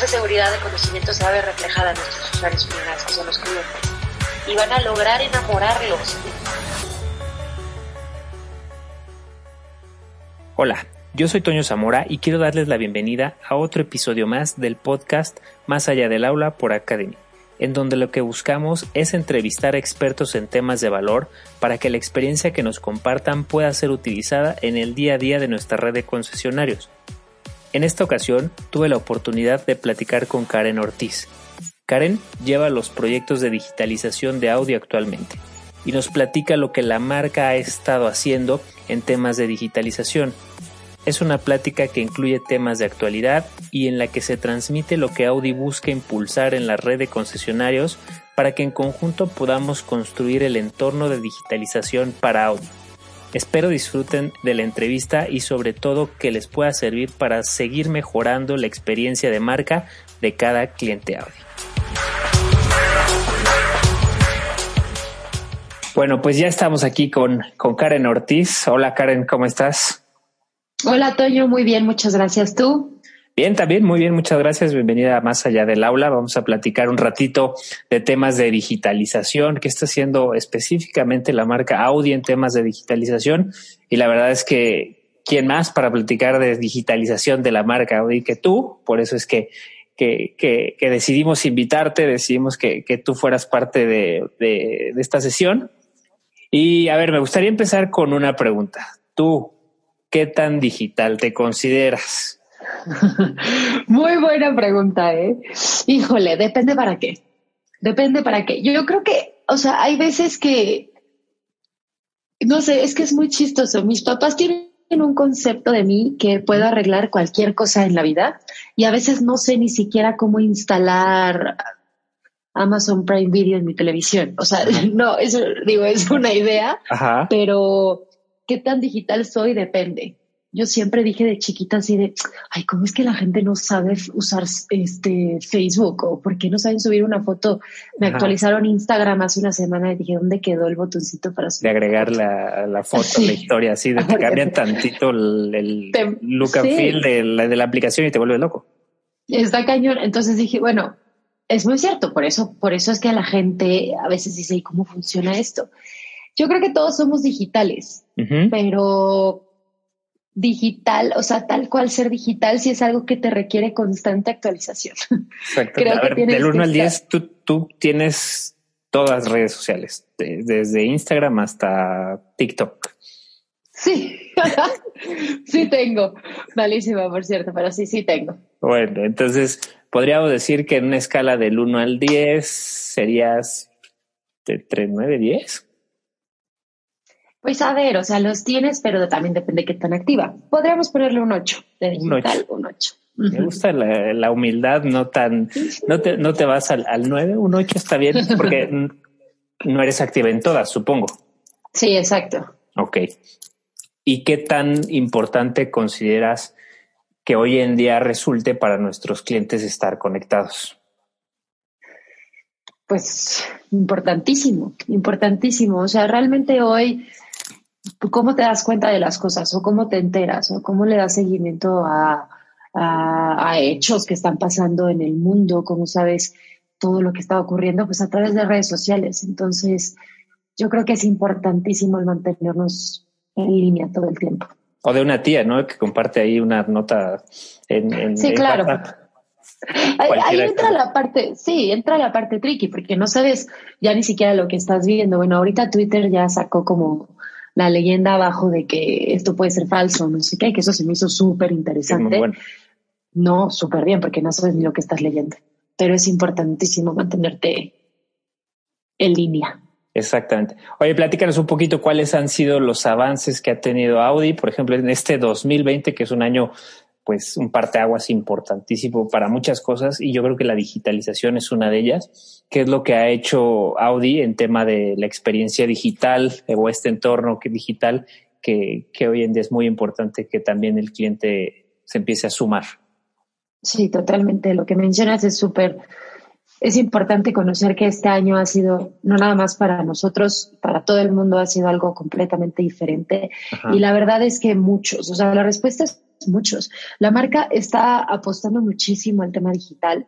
esa seguridad de conocimiento se va a ver reflejada en nuestros usuarios finales, que son los clientes. Y van a lograr enamorarlos. Hola, yo soy Toño Zamora y quiero darles la bienvenida a otro episodio más del podcast Más allá del aula por Academy, en donde lo que buscamos es entrevistar expertos en temas de valor para que la experiencia que nos compartan pueda ser utilizada en el día a día de nuestra red de concesionarios. En esta ocasión tuve la oportunidad de platicar con Karen Ortiz. Karen lleva los proyectos de digitalización de audio actualmente y nos platica lo que la marca ha estado haciendo en temas de digitalización es una plática que incluye temas de actualidad y en la que se transmite lo que Audi busca impulsar en la red de concesionarios para que en conjunto podamos construir el entorno de digitalización para Audi. Espero disfruten de la entrevista y sobre todo que les pueda servir para seguir mejorando la experiencia de marca de cada cliente Audi. Bueno, pues ya estamos aquí con, con Karen Ortiz. Hola Karen, ¿cómo estás? Hola Toño, muy bien, muchas gracias. ¿Tú? Bien, también muy bien, muchas gracias. Bienvenida a Más Allá del Aula. Vamos a platicar un ratito de temas de digitalización, qué está haciendo específicamente la marca Audi en temas de digitalización. Y la verdad es que, ¿quién más para platicar de digitalización de la marca Audi que tú? Por eso es que, que, decidimos invitarte, decidimos que, que tú fueras parte de, de esta sesión. Y a ver, me gustaría empezar con una pregunta. Tú, ¿qué tan digital te consideras? Muy buena pregunta, ¿eh? Híjole, depende para qué. Depende para qué. Yo, creo que, o sea, hay veces que, no sé, es que es muy chistoso. Mis papás tienen un concepto de mí que puedo arreglar cualquier cosa en la vida y a veces no sé ni siquiera cómo instalar Amazon Prime Video en mi televisión. O sea, no, eso digo, es una idea, pero qué tan digital soy depende. Yo siempre dije de chiquita así de, ay, ¿cómo es que la gente no sabe usar este Facebook? ¿O por qué no saben subir una foto? Me actualizaron Instagram hace una semana y dije, ¿dónde quedó el botoncito para subir? De agregar la, la foto, la historia, así, de que cambian tantito el, look and feel de la, de la aplicación y te vuelve loco. Está cañón. Entonces dije, bueno, es muy cierto, por eso, por eso es que a la gente a veces dice, ¿y cómo funciona esto? Yo creo que todos somos digitales, pero digital, o sea, tal cual ser digital si es algo que te requiere constante actualización. Exacto. a ver, del 1 al 10, tú, tú tienes todas las redes sociales, desde Instagram hasta TikTok. Sí, sí tengo. Malísima, por cierto, pero sí, sí tengo. Bueno, entonces podríamos decir que en una escala del 1 al 10 serías de 3, 9, 10. Pues a ver, o sea, los tienes, pero también depende de qué tan activa. Podríamos ponerle un 8 de digital, un 8. Me gusta la, humildad, no tan, no te, no te vas al, al 9, un 8 está bien, porque no eres activa en todas, supongo. Sí, exacto. Ok. ¿Y qué tan importante consideras que hoy en día resulte para nuestros clientes estar conectados? Pues importantísimo, importantísimo. O sea, realmente hoy ¿Cómo te das cuenta de las cosas o cómo te enteras o cómo le das seguimiento a, a, hechos que están pasando en el mundo? ¿Cómo sabes todo lo que está ocurriendo? Pues a través de redes sociales. Entonces, yo creo que es importantísimo el mantenernos en línea todo el tiempo. O de una tía, ¿no? Que comparte ahí una nota en, en Sí, claro. Ahí, entra la parte, sí, entra la parte tricky, porque no sabes ya ni siquiera lo que estás viendo. Bueno, ahorita Twitter ya sacó como la leyenda abajo de que esto puede ser falso, no sé qué, que eso se me hizo súper interesante. No, súper bien, porque no sabes ni lo que estás leyendo, pero es importantísimo mantenerte en línea. Exactamente. Oye, platícanos un poquito cuáles han sido los avances que ha tenido Audi, por ejemplo, en este 2020, que es un año pues un parteaguas importantísimo para muchas cosas y yo creo que la digitalización es una de ellas, que es lo que ha hecho Audi en tema de la experiencia digital o este entorno digital que, que hoy en día es muy importante que también el cliente se empiece a sumar. Sí, totalmente. Lo que mencionas es súper es importante conocer que este año ha sido, no nada más para nosotros, para todo el mundo ha sido algo completamente diferente. Y la verdad es que muchos, o sea, la respuesta es muchos. La marca está apostando muchísimo al tema digital.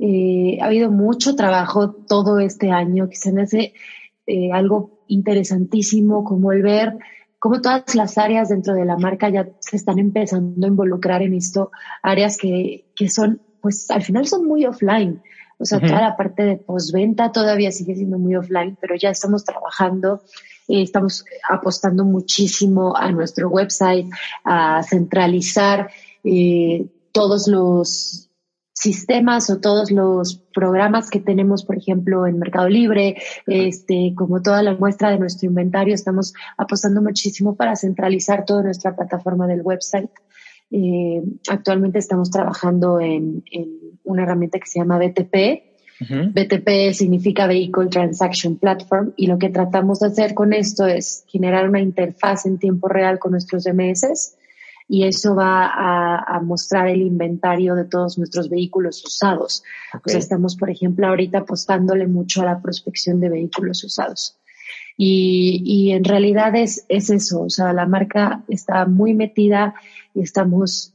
Eh, ha habido mucho trabajo todo este año que se me hace eh, algo interesantísimo como el ver cómo todas las áreas dentro de la marca ya se están empezando a involucrar en esto, áreas que, que son, pues al final son muy offline. O sea, toda la parte de postventa todavía sigue siendo muy offline, pero ya estamos trabajando, estamos apostando muchísimo a nuestro website, a centralizar eh, todos los sistemas o todos los programas que tenemos, por ejemplo, en Mercado Libre, este, como toda la muestra de nuestro inventario, estamos apostando muchísimo para centralizar toda nuestra plataforma del website. Eh, actualmente estamos trabajando en, una herramienta que se llama BTP. BTP significa Vehicle Transaction Platform y lo que tratamos de hacer con esto es generar una interfaz en tiempo real con nuestros DMS y eso va a, mostrar el inventario de todos nuestros vehículos usados. O sea, estamos, por ejemplo, ahorita apostándole mucho a la prospección de vehículos usados. Y, y en realidad es, es eso, o sea, la marca está muy metida y estamos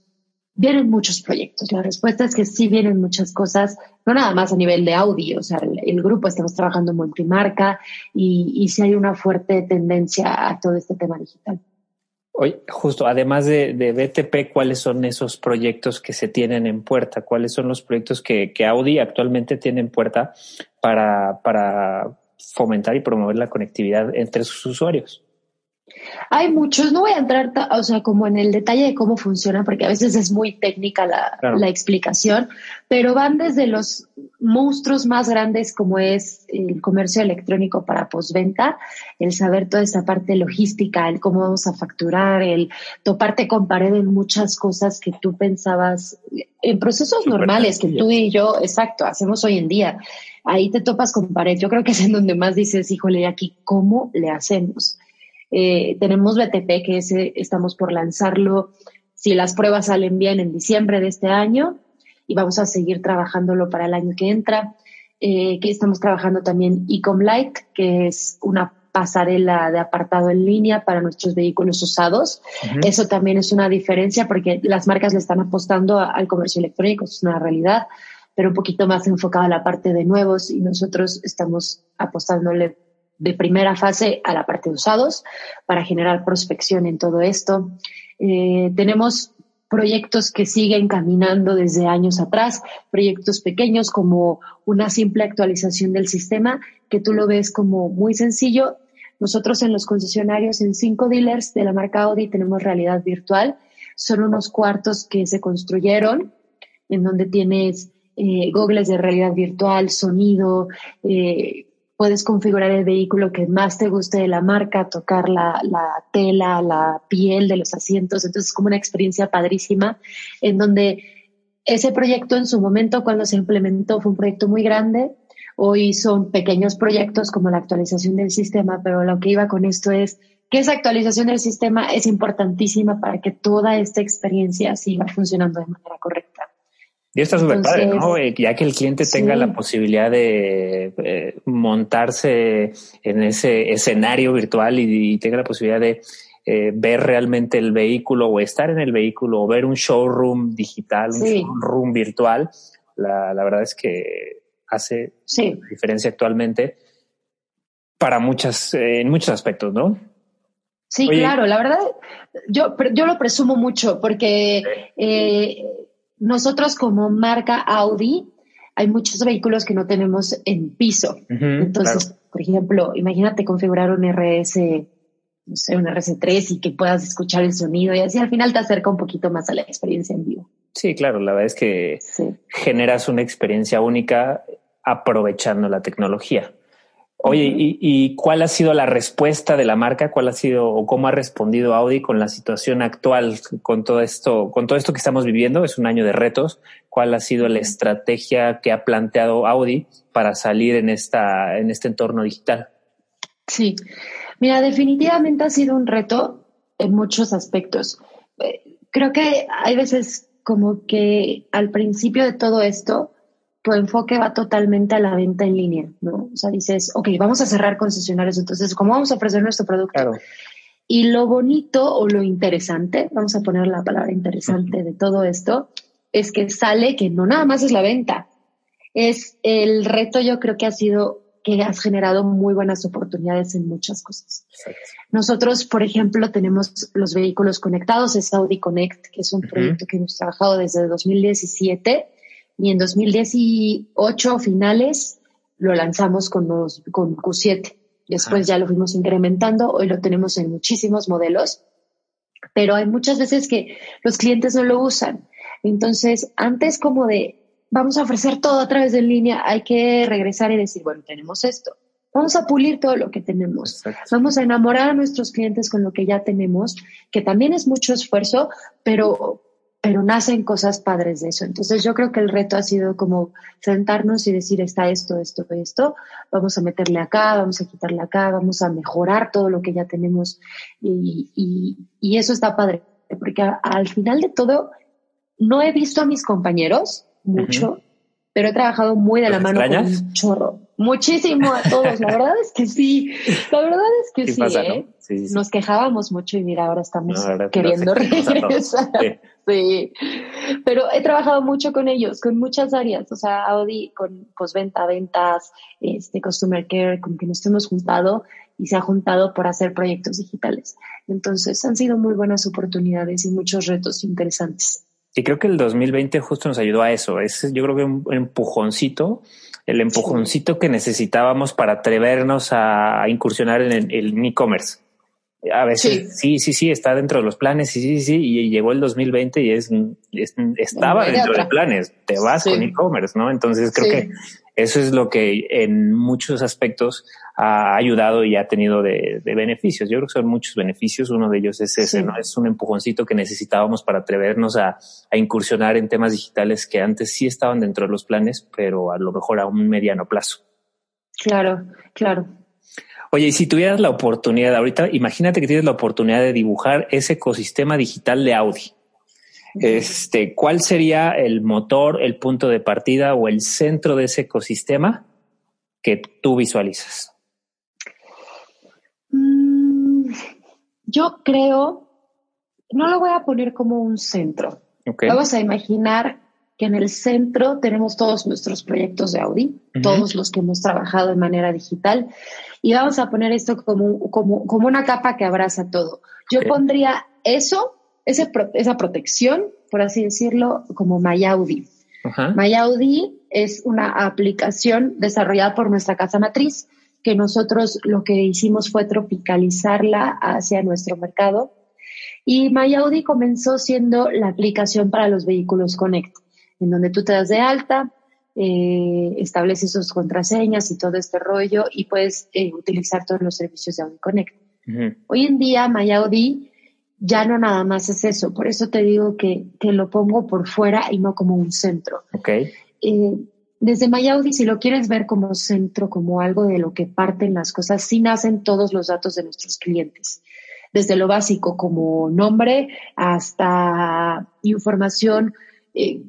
vienen muchos proyectos. La respuesta es que sí vienen muchas cosas, no nada más a nivel de audio, o sea, el, grupo estamos trabajando multimarca y, y sí hay una fuerte tendencia a todo este tema digital. Hoy, justo, además de, de, BTP, ¿cuáles son esos proyectos que se tienen en puerta? ¿Cuáles son los proyectos que, que Audi actualmente tiene en puerta para, para fomentar y promover la conectividad entre sus usuarios? Hay muchos, no voy a entrar, o sea, como en el detalle de cómo funciona, porque a veces es muy técnica la, la, explicación, pero van desde los monstruos más grandes como es el comercio electrónico para postventa, el saber toda esa parte logística, el cómo vamos a facturar, el toparte con pared en muchas cosas que tú pensabas en procesos normales que tú y yo, exacto, hacemos hoy en día. Ahí te topas con pared. Yo creo que es en donde más dices, híjole, aquí, ¿cómo le hacemos? Eh, tenemos BTP, que ese estamos por lanzarlo, si las pruebas salen bien, en diciembre de este año, y vamos a seguir trabajándolo para el año que entra. Eh, que estamos trabajando también Ecom Light, que es una pasarela de apartado en línea para nuestros vehículos usados. Eso también es una diferencia porque las marcas le están apostando al comercio electrónico, es una realidad, pero un poquito más enfocado a la parte de nuevos y nosotros estamos apostándole de primera fase a la parte de usados para generar prospección en todo esto. Eh, tenemos proyectos que siguen caminando desde años atrás, proyectos pequeños como una simple actualización del sistema, que tú lo ves como muy sencillo. Nosotros en los concesionarios, en cinco dealers de la marca Audi, tenemos realidad virtual. Son unos cuartos que se construyeron en donde tienes eh, gogles de realidad virtual, sonido, eh, puedes configurar el vehículo que más te guste de la marca, tocar la, tela, la piel de los asientos. Entonces es como una experiencia padrísima en donde ese proyecto en su momento cuando se implementó fue un proyecto muy grande. Hoy son pequeños proyectos como la actualización del sistema, pero lo que iba con esto es que esa actualización del sistema es importantísima para que toda esta experiencia siga funcionando de manera correcta. Y está súper padre, ¿no? Eh, ya que el cliente tenga la posibilidad de eh, montarse en ese escenario virtual y, tenga la posibilidad de eh, ver realmente el vehículo o estar en el vehículo o ver un showroom digital, un showroom virtual, la, la, verdad es que hace diferencia actualmente para muchas, en muchos aspectos, ¿no? Sí, claro, la verdad, yo, yo lo presumo mucho porque eh, nosotros como marca Audi, hay muchos vehículos que no tenemos en piso. Entonces, por ejemplo, imagínate configurar un RS, no sé, un RS3 y que puedas escuchar el sonido y así al final te acerca un poquito más a la experiencia en vivo. Sí, claro, la verdad es que generas una experiencia única aprovechando la tecnología. Oye, ¿y, cuál ha sido la respuesta de la marca? ¿Cuál ha sido o cómo ha respondido Audi con la situación actual, con todo esto, con todo esto que estamos viviendo? Es un año de retos. ¿Cuál ha sido la estrategia que ha planteado Audi para salir en esta, en este entorno digital? Sí, mira, definitivamente ha sido un reto en muchos aspectos. Eh, creo que hay veces como que al principio de todo esto, tu enfoque va totalmente a la venta en línea, ¿no? O sea, dices, ok, vamos a cerrar concesionarios, entonces, ¿cómo vamos a ofrecer nuestro producto? Claro. Y lo bonito o lo interesante, vamos a poner la palabra interesante de todo esto, es que sale que no nada más es la venta, es el reto yo creo que ha sido que has generado muy buenas oportunidades en muchas cosas. Nosotros, por ejemplo, tenemos los vehículos conectados, es Audi Connect, que es un proyecto que hemos trabajado desde 2017 y en 2018 finales lo lanzamos con, los, con Q7. Después ya lo fuimos incrementando, hoy lo tenemos en muchísimos modelos, pero hay muchas veces que los clientes no lo usan. Entonces, antes como de vamos a ofrecer todo a través de línea, hay que regresar y decir, bueno, tenemos esto. Vamos a pulir todo lo que tenemos. Vamos a enamorar a nuestros clientes con lo que ya tenemos, que también es mucho esfuerzo, pero, pero nacen cosas padres de eso. Entonces yo creo que el reto ha sido como sentarnos y decir, está esto, esto, esto, vamos a meterle acá, vamos a quitarle acá, vamos a mejorar todo lo que ya tenemos. Y, y, y eso está padre, porque al final de todo, no he visto a mis compañeros mucho, pero he trabajado muy de la mano con un chorro. Muchísimo a todos, la verdad es que sí, la verdad es que sí, ¿eh? Nos quejábamos mucho y mira, ahora estamos queriendo regresar. Sí. pero he trabajado mucho con ellos, con muchas áreas, o sea, Audi con postventa, ventas, este, customer care, con que nos hemos juntado y se ha juntado por hacer proyectos digitales. Entonces han sido muy buenas oportunidades y muchos retos interesantes. Y creo que el 2020 justo nos ayudó a eso. Es, yo creo que un empujoncito, el empujoncito que necesitábamos para atrevernos a, incursionar en el e-commerce. A veces sí. sí. sí, está dentro de los planes, sí, sí, sí, y llegó el 2020 y es, estaba dentro de planes, te vas con e-commerce, ¿no? Entonces creo que eso es lo que en muchos aspectos ha ayudado y ha tenido de, beneficios. Yo creo que son muchos beneficios. Uno de ellos es ese, ¿no? Es un empujoncito que necesitábamos para atrevernos a, incursionar en temas digitales que antes sí estaban dentro de los planes, pero a lo mejor a un mediano plazo. Claro, claro. Oye, y si tuvieras la oportunidad ahorita, imagínate que tienes la oportunidad de dibujar ese ecosistema digital de Audi. Este, ¿cuál sería el motor, el punto de partida o el centro de ese ecosistema que tú visualizas? Mm, yo creo, no lo voy a poner como un centro. Vamos a imaginar que en el centro tenemos todos nuestros proyectos de Audi, todos los que hemos trabajado de manera digital, y vamos a poner esto como, como, como una capa que abraza todo. Yo pondría eso esa protección, por así decirlo, como MyAudi. MyAudi es una aplicación desarrollada por nuestra casa matriz, que nosotros lo que hicimos fue tropicalizarla hacia nuestro mercado. Y MyAudi comenzó siendo la aplicación para los vehículos Connect, en donde tú te das de alta, eh, estableces sus contraseñas y todo este rollo y puedes eh, utilizar todos los servicios de Audi Connect. Hoy en día MyAudi ya no nada más es eso. Por eso te digo que, que lo pongo por fuera y no como un centro. Eh, desde MyAudi, si lo quieres ver como centro, como algo de lo que parten las cosas, sí nacen todos los datos de nuestros clientes. Desde lo básico como nombre hasta información eh,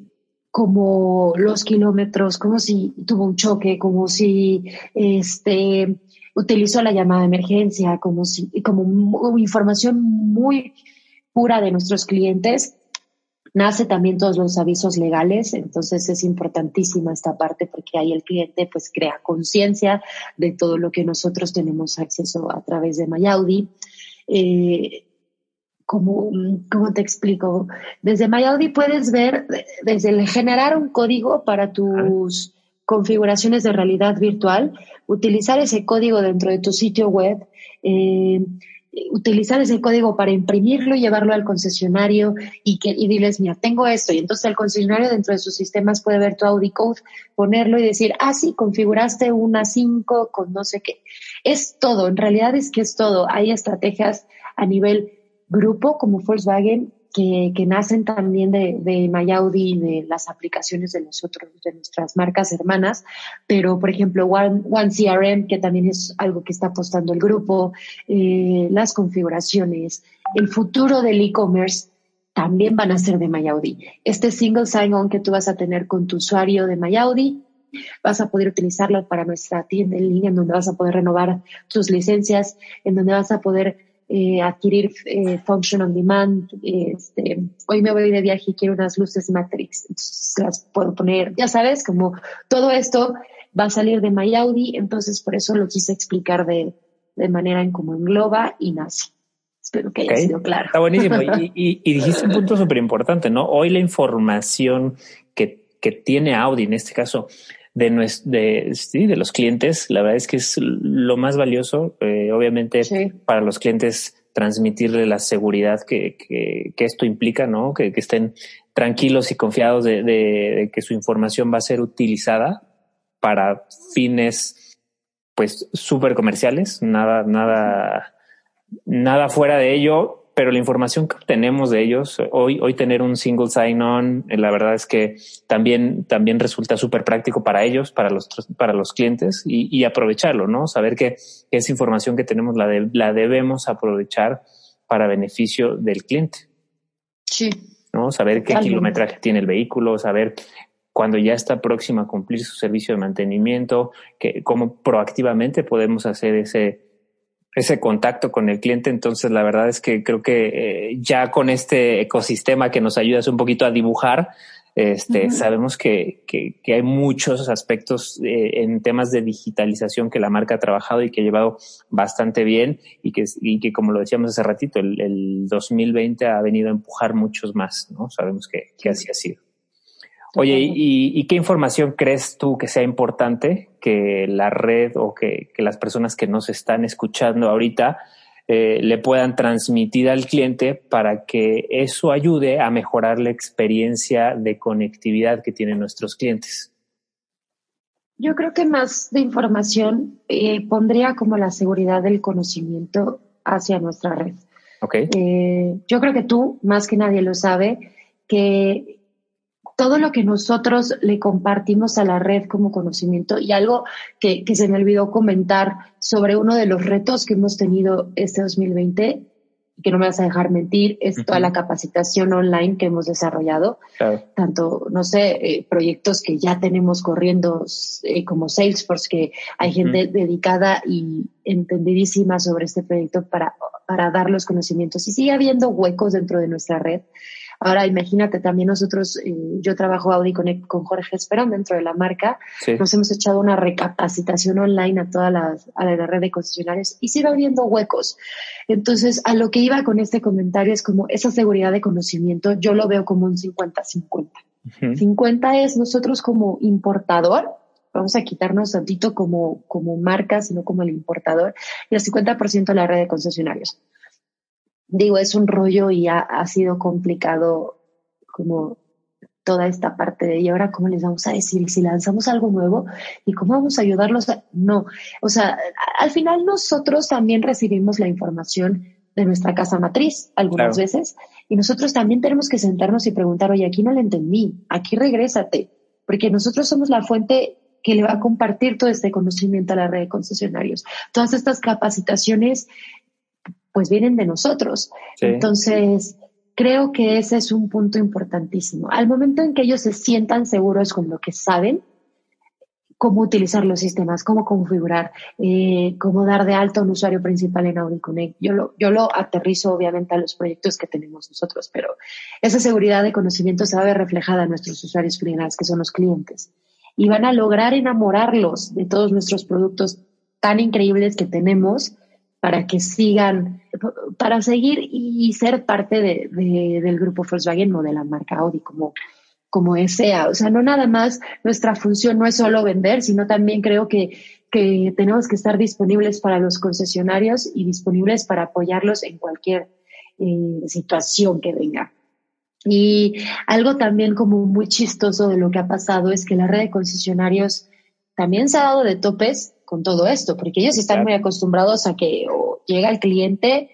como los kilómetros, como si tuvo un choque, como si este utilizó la llamada emergencia como, si, como información muy pura de nuestros clientes. Nace también todos los avisos legales, entonces es importantísima esta parte porque ahí el cliente pues crea conciencia de todo lo que nosotros tenemos acceso a través de MyAudi. Eh, como, ¿cómo te explico? Desde MyAudi puedes ver, desde el generar un código para tus configuraciones de realidad virtual, utilizar ese código dentro de tu sitio web, eh, utilizar ese código para imprimirlo y llevarlo al concesionario y, que, y diles, mira, tengo esto. Y entonces el concesionario dentro de sus sistemas puede ver tu Audi Code, ponerlo y decir, ah, sí, configuraste una 5 con no sé qué. Es todo, en realidad es que es todo. Hay estrategias a nivel grupo como Volkswagen que, que nacen también de, de MyAudi y de las aplicaciones de nosotros, de nuestras marcas hermanas, pero por ejemplo One, One CRM, que también es algo que está apostando el grupo, eh, las configuraciones, el futuro del e-commerce también van a ser de MyAudi. Este single sign-on que tú vas a tener con tu usuario de MyAudi vas a poder utilizarlo para nuestra tienda en línea, en donde vas a poder renovar tus licencias, en donde vas a poder eh, adquirir eh, function on demand. Este, hoy me voy de viaje y quiero unas luces Matrix, entonces las puedo poner, ya sabes, como todo esto va a salir de MyAudi, entonces por eso lo quise explicar de, de manera en como engloba y nace. Espero que haya sido claro. Está buenísimo. y, y, dijiste un punto súper importante, ¿no? Hoy la información que, que tiene Audi, en este caso, de, de, sí, de los clientes, la verdad es que es lo más valioso, eh, obviamente, para los clientes transmitirle la seguridad que, que, que esto implica, ¿no? Que, que, estén tranquilos y confiados de, de, que su información va a ser utilizada para fines, pues, súper comerciales, nada, nada, nada fuera de ello pero la información que obtenemos de ellos, hoy, hoy tener un single sign-on, eh, la verdad es que también, también resulta súper práctico para ellos, para los, para los clientes y, y aprovecharlo, ¿no? Saber que esa información que tenemos la, de, la debemos aprovechar para beneficio del cliente. Sí. ¿No? Saber qué kilometraje tiene el vehículo, saber cuando ya está próxima a cumplir su servicio de mantenimiento, que, cómo proactivamente podemos hacer ese, ese contacto con el cliente. Entonces, la verdad es que creo que eh, ya con este ecosistema que nos ayuda un poquito a dibujar, este, sabemos que, que, que, hay muchos aspectos eh, en temas de digitalización que la marca ha trabajado y que ha llevado bastante bien y que, y que como lo decíamos hace ratito, el, el 2020 ha venido a empujar muchos más, ¿no? Sabemos que, que así ha sido. Oye, ¿y, qué información crees tú que sea importante que la red o que, las personas que nos están escuchando ahorita eh, le puedan transmitir al cliente para que eso ayude a mejorar la experiencia de conectividad que tienen nuestros clientes? Yo creo que más de información eh, pondría como la seguridad del conocimiento hacia nuestra red. Okay. Eh, yo creo que tú, más que nadie lo sabe, que todo lo que nosotros le compartimos a la red como conocimiento y algo que, se me olvidó comentar sobre uno de los retos que hemos tenido este 2020 que no me vas a dejar mentir, es toda la capacitación online que hemos desarrollado. Tanto, no sé, eh, proyectos que ya tenemos corriendo eh, como Salesforce, que hay gente dedicada y entendidísima sobre este proyecto para, para dar los conocimientos. Y sigue habiendo huecos dentro de nuestra red. Ahora imagínate también nosotros, eh, yo trabajo Audi con, con Jorge Esperón dentro de la marca, nos hemos echado una recapacitación online a toda la, a la red de concesionarios y sigue habiendo huecos. Entonces, a lo que iba con este comentario es como esa seguridad de conocimiento, yo lo veo como un 50-50. 50 es nosotros como importador, vamos a quitarnos tantito como, como marca, sino como el importador, y el 50% la red de concesionarios digo, es un rollo y ha, ha, sido complicado como toda esta parte de, y ahora cómo les vamos a decir, si lanzamos algo nuevo y cómo vamos a ayudarlos a, no, o sea, al final nosotros también recibimos la información de nuestra casa matriz algunas veces y nosotros también tenemos que sentarnos y preguntar, oye, aquí no le entendí, aquí regrésate, porque nosotros somos la fuente que le va a compartir todo este conocimiento a la red de concesionarios. Todas estas capacitaciones pues vienen de nosotros. Entonces, creo que ese es un punto importantísimo. Al momento en que ellos se sientan seguros con lo que saben, cómo utilizar los sistemas, cómo configurar, eh, cómo dar de alta a un usuario principal en Audi Connect. Yo lo, yo lo aterrizo obviamente a los proyectos que tenemos nosotros, pero esa seguridad de conocimiento se va a ver reflejada en nuestros usuarios finales, que son los clientes. Y van a lograr enamorarlos de todos nuestros productos tan increíbles que tenemos para que sigan, para seguir y ser parte de, del grupo Volkswagen o de la marca Audi como, como sea. O sea, no nada más nuestra función no es solo vender, sino también creo que, que tenemos que estar disponibles para los concesionarios y disponibles para apoyarlos en cualquier eh, situación que venga. Y algo también como muy chistoso de lo que ha pasado es que la red de concesionarios también se ha dado de topes con todo esto, porque ellos están muy acostumbrados a que llega el cliente,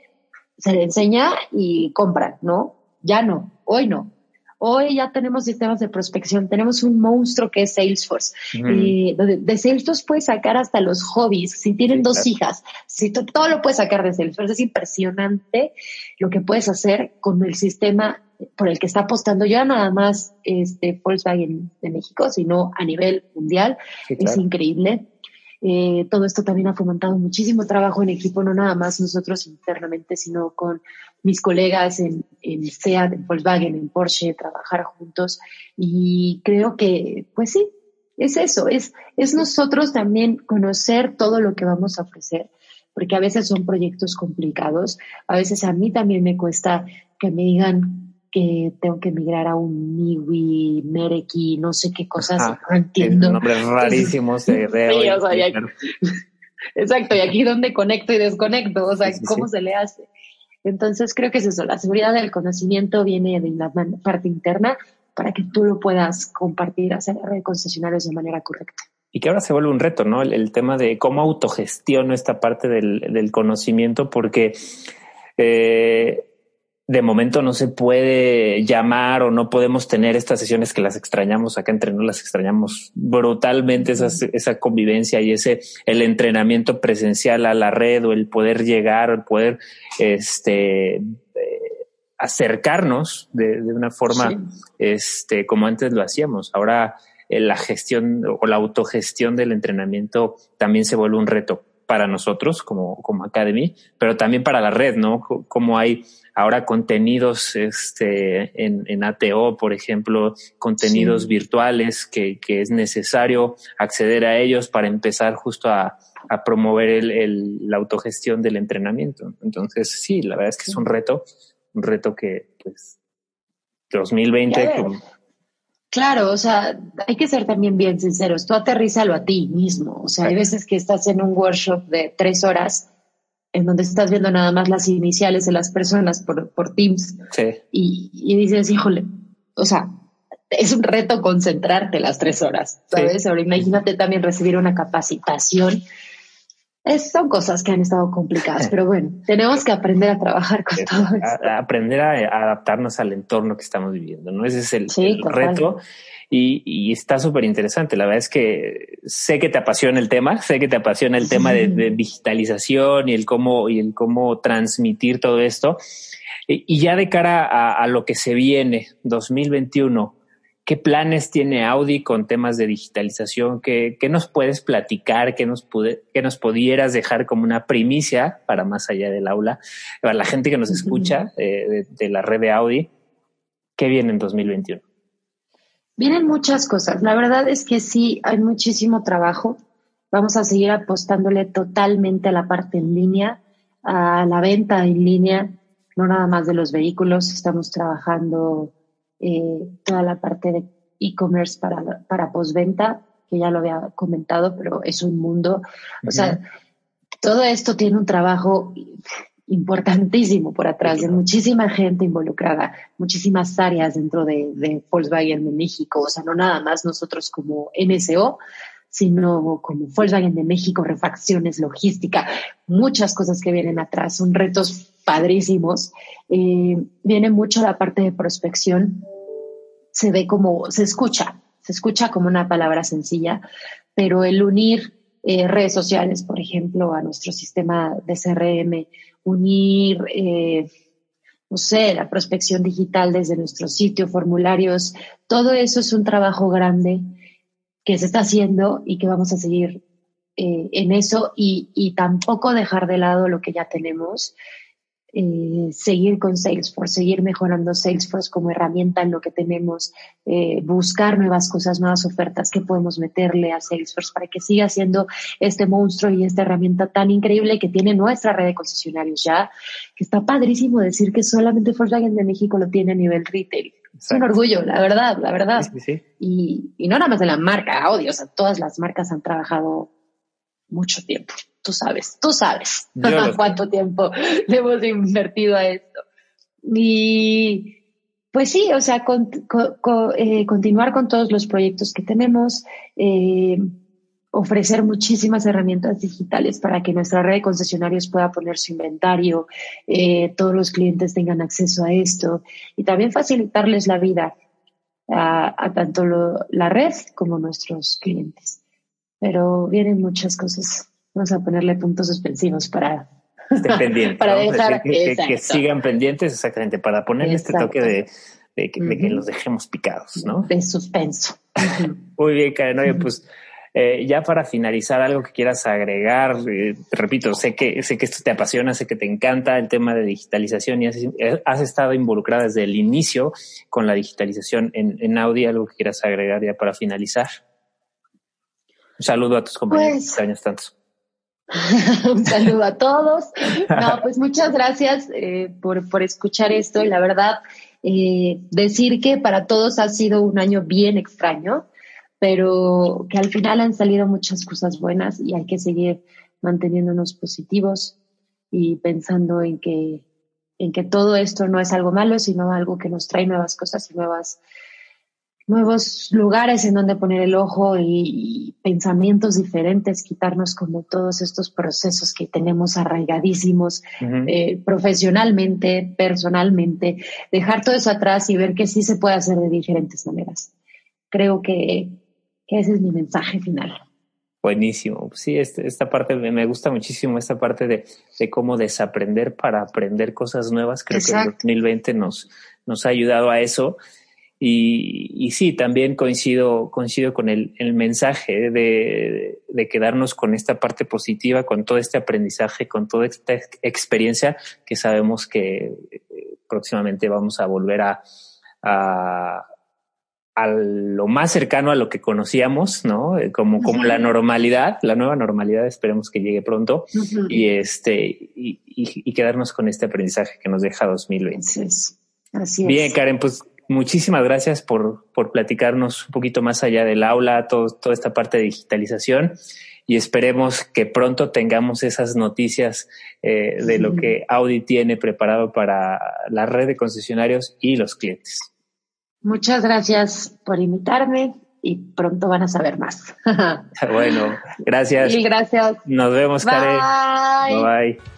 se le enseña y compran, ¿no? Ya no, hoy no. Hoy ya tenemos sistemas de prospección, tenemos un monstruo que es Salesforce. Eh, de, Salesforce puedes sacar hasta los hobbies. Si tienen dos hijas, si todo lo puedes sacar de Salesforce. Es impresionante lo que puedes hacer con el sistema por el que está apostando ya nada más este Volkswagen de México, sino a nivel mundial. Es increíble. Eh, todo esto también ha fomentado muchísimo trabajo en equipo, no nada más nosotros internamente, sino con mis colegas en, en SEAT, en Volkswagen, en Porsche, trabajar juntos. Y creo que, pues sí, es eso, es, es nosotros también conocer todo lo que vamos a ofrecer, porque a veces son proyectos complicados, a veces a mí también me cuesta que me digan que tengo que migrar a un Miwi, Mereki, no sé qué cosas, no entiendo. Nombres rarísimos de, Exacto, y aquí donde conecto y desconecto, o sea, ¿cómo se le hace? Entonces creo que es eso, la seguridad del conocimiento viene de la parte interna para que tú lo puedas compartir, hacer red concesionarios de manera correcta. Y que ahora se vuelve un reto, ¿no? El, tema de cómo autogestiono esta parte del, del conocimiento, porque eh, de momento no se puede llamar o no podemos tener estas sesiones que las extrañamos acá entre nos las extrañamos brutalmente esa convivencia y ese el entrenamiento presencial a la red o el poder llegar el poder este eh, acercarnos de, una forma este como antes lo hacíamos. Ahora eh, la gestión o la autogestión del entrenamiento también se vuelve un reto para nosotros como, como Academy, pero también para la red, ¿no? Como hay ahora contenidos este, en, en ATO, por ejemplo, contenidos virtuales que, que, es necesario acceder a ellos para empezar justo a, a promover el, el, la autogestión del entrenamiento. Entonces, sí, la verdad es que es un reto, un reto que, pues, 2020, Claro, o sea, hay que ser también bien sinceros. Tú aterrízalo a ti mismo. O sea, hay veces que estás en un workshop de tres horas en donde estás viendo nada más las iniciales de las personas por, por Teams. Sí. Y, y dices, híjole, o sea, es un reto concentrarte las tres horas, ¿sabes? Ahora imagínate también recibir una capacitación son cosas que han estado complicadas, pero bueno, tenemos que aprender a trabajar con todo esto. aprender a, adaptarnos al entorno que estamos viviendo, ¿no? Ese es el, reto. Y, está súper interesante. La verdad es que sé que te apasiona el tema, sé que te apasiona el tema de, digitalización y el cómo, y el cómo transmitir todo esto. Y, ya de cara a, a, lo que se viene, 2021, ¿Qué planes tiene Audi con temas de digitalización? ¿Qué, nos puedes platicar? ¿Qué nos, pude, nos pudieras dejar como una primicia para más allá del aula? Para la gente que nos escucha eh, de, la red de Audi, ¿qué viene en 2021? Vienen muchas cosas. La verdad es que sí, hay muchísimo trabajo. Vamos a seguir apostándole totalmente a la parte en línea, a la venta en línea, no nada más de los vehículos. Estamos trabajando eh, toda la parte de e-commerce para, para postventa, que ya lo había comentado, pero es un mundo. O sea, todo esto tiene un trabajo importantísimo por atrás de muchísima gente involucrada, muchísimas áreas dentro de, de Volkswagen de México, o sea, no nada más nosotros como NSO, sino como Volkswagen de México, refacciones, logística, muchas cosas que vienen atrás, son retos padrísimos. Eh, viene mucho la parte de prospección, se ve como, se escucha, se escucha como una palabra sencilla, pero el unir eh, redes sociales, por ejemplo, a nuestro sistema de CRM, unir, eh, no sé, la prospección digital desde nuestro sitio, formularios, todo eso es un trabajo grande que se está haciendo y que vamos a seguir eh, en eso y, y, tampoco dejar de lado lo que ya tenemos. Eh, seguir con Salesforce, seguir mejorando Salesforce como herramienta en lo que tenemos, eh, buscar nuevas cosas, nuevas ofertas que podemos meterle a Salesforce para que siga siendo este monstruo y esta herramienta tan increíble que tiene nuestra red de concesionarios ya, que está padrísimo decir que solamente Volkswagen de México lo tiene a nivel retail. Es un orgullo, la verdad, la verdad. Y, y no nada más de la marca Audi, o sea, todas las marcas han trabajado mucho tiempo. Tú sabes, tú sabes cuánto tiempo le hemos invertido a esto. Y pues sí, o sea, eh, continuar con todos los proyectos que tenemos, eh, ofrecer muchísimas herramientas digitales para que nuestra red de concesionarios pueda poner su inventario, eh, todos los clientes tengan acceso a esto y también facilitarles la vida a, tanto la red como nuestros clientes. Pero vienen muchas cosas. Vamos a ponerle puntos suspensivos para para dejar que, sigan pendientes exactamente para poner este toque de, que, los dejemos picados, ¿no? De suspenso. Muy bien, Karen. Oye, pues eh, ya para finalizar, algo que quieras agregar, eh, repito, sé que, sé que esto te apasiona, sé que te encanta el tema de digitalización y has, eh, estado involucrada desde el inicio con la digitalización en, en Audi, algo que quieras agregar ya para finalizar. Un saludo a tus compañeros pues, años tantos. Un saludo a todos. No, pues muchas gracias por, por escuchar esto y la verdad, decir que para todos ha sido un año bien extraño pero que al final han salido muchas cosas buenas y hay que seguir manteniéndonos positivos y pensando en que, en que todo esto no es algo malo, sino algo que nos trae nuevas cosas y nuevas, nuevos lugares en donde poner el ojo y, pensamientos diferentes, quitarnos como todos estos procesos que tenemos arraigadísimos eh, profesionalmente, personalmente, dejar todo eso atrás y ver que sí se puede hacer de diferentes maneras. Creo que que ese es mi mensaje final. Buenísimo. Sí, este, esta parte me gusta muchísimo, esta parte de, de cómo desaprender para aprender cosas nuevas. Creo que el 2020 nos, nos ha ayudado a eso. Y, y sí, también coincido, coincido con el, el mensaje de, de, quedarnos con esta parte positiva, con todo este aprendizaje, con toda esta experiencia que sabemos que eh, próximamente vamos a volver a, a a lo más cercano a lo que conocíamos, ¿no? Eh, como, como la normalidad, la nueva normalidad, esperemos que llegue pronto y este, y, y, quedarnos con este aprendizaje que nos deja 2020. Así es. Así Bien, Karen, pues muchísimas gracias por, por platicarnos un poquito más allá del aula, todo, toda esta parte de digitalización y esperemos que pronto tengamos esas noticias eh, de lo que Audi tiene preparado para la red de concesionarios y los clientes. Muchas gracias por invitarme y pronto van a saber más. bueno, gracias. Y gracias. Nos vemos, Karen. Bye. Bye.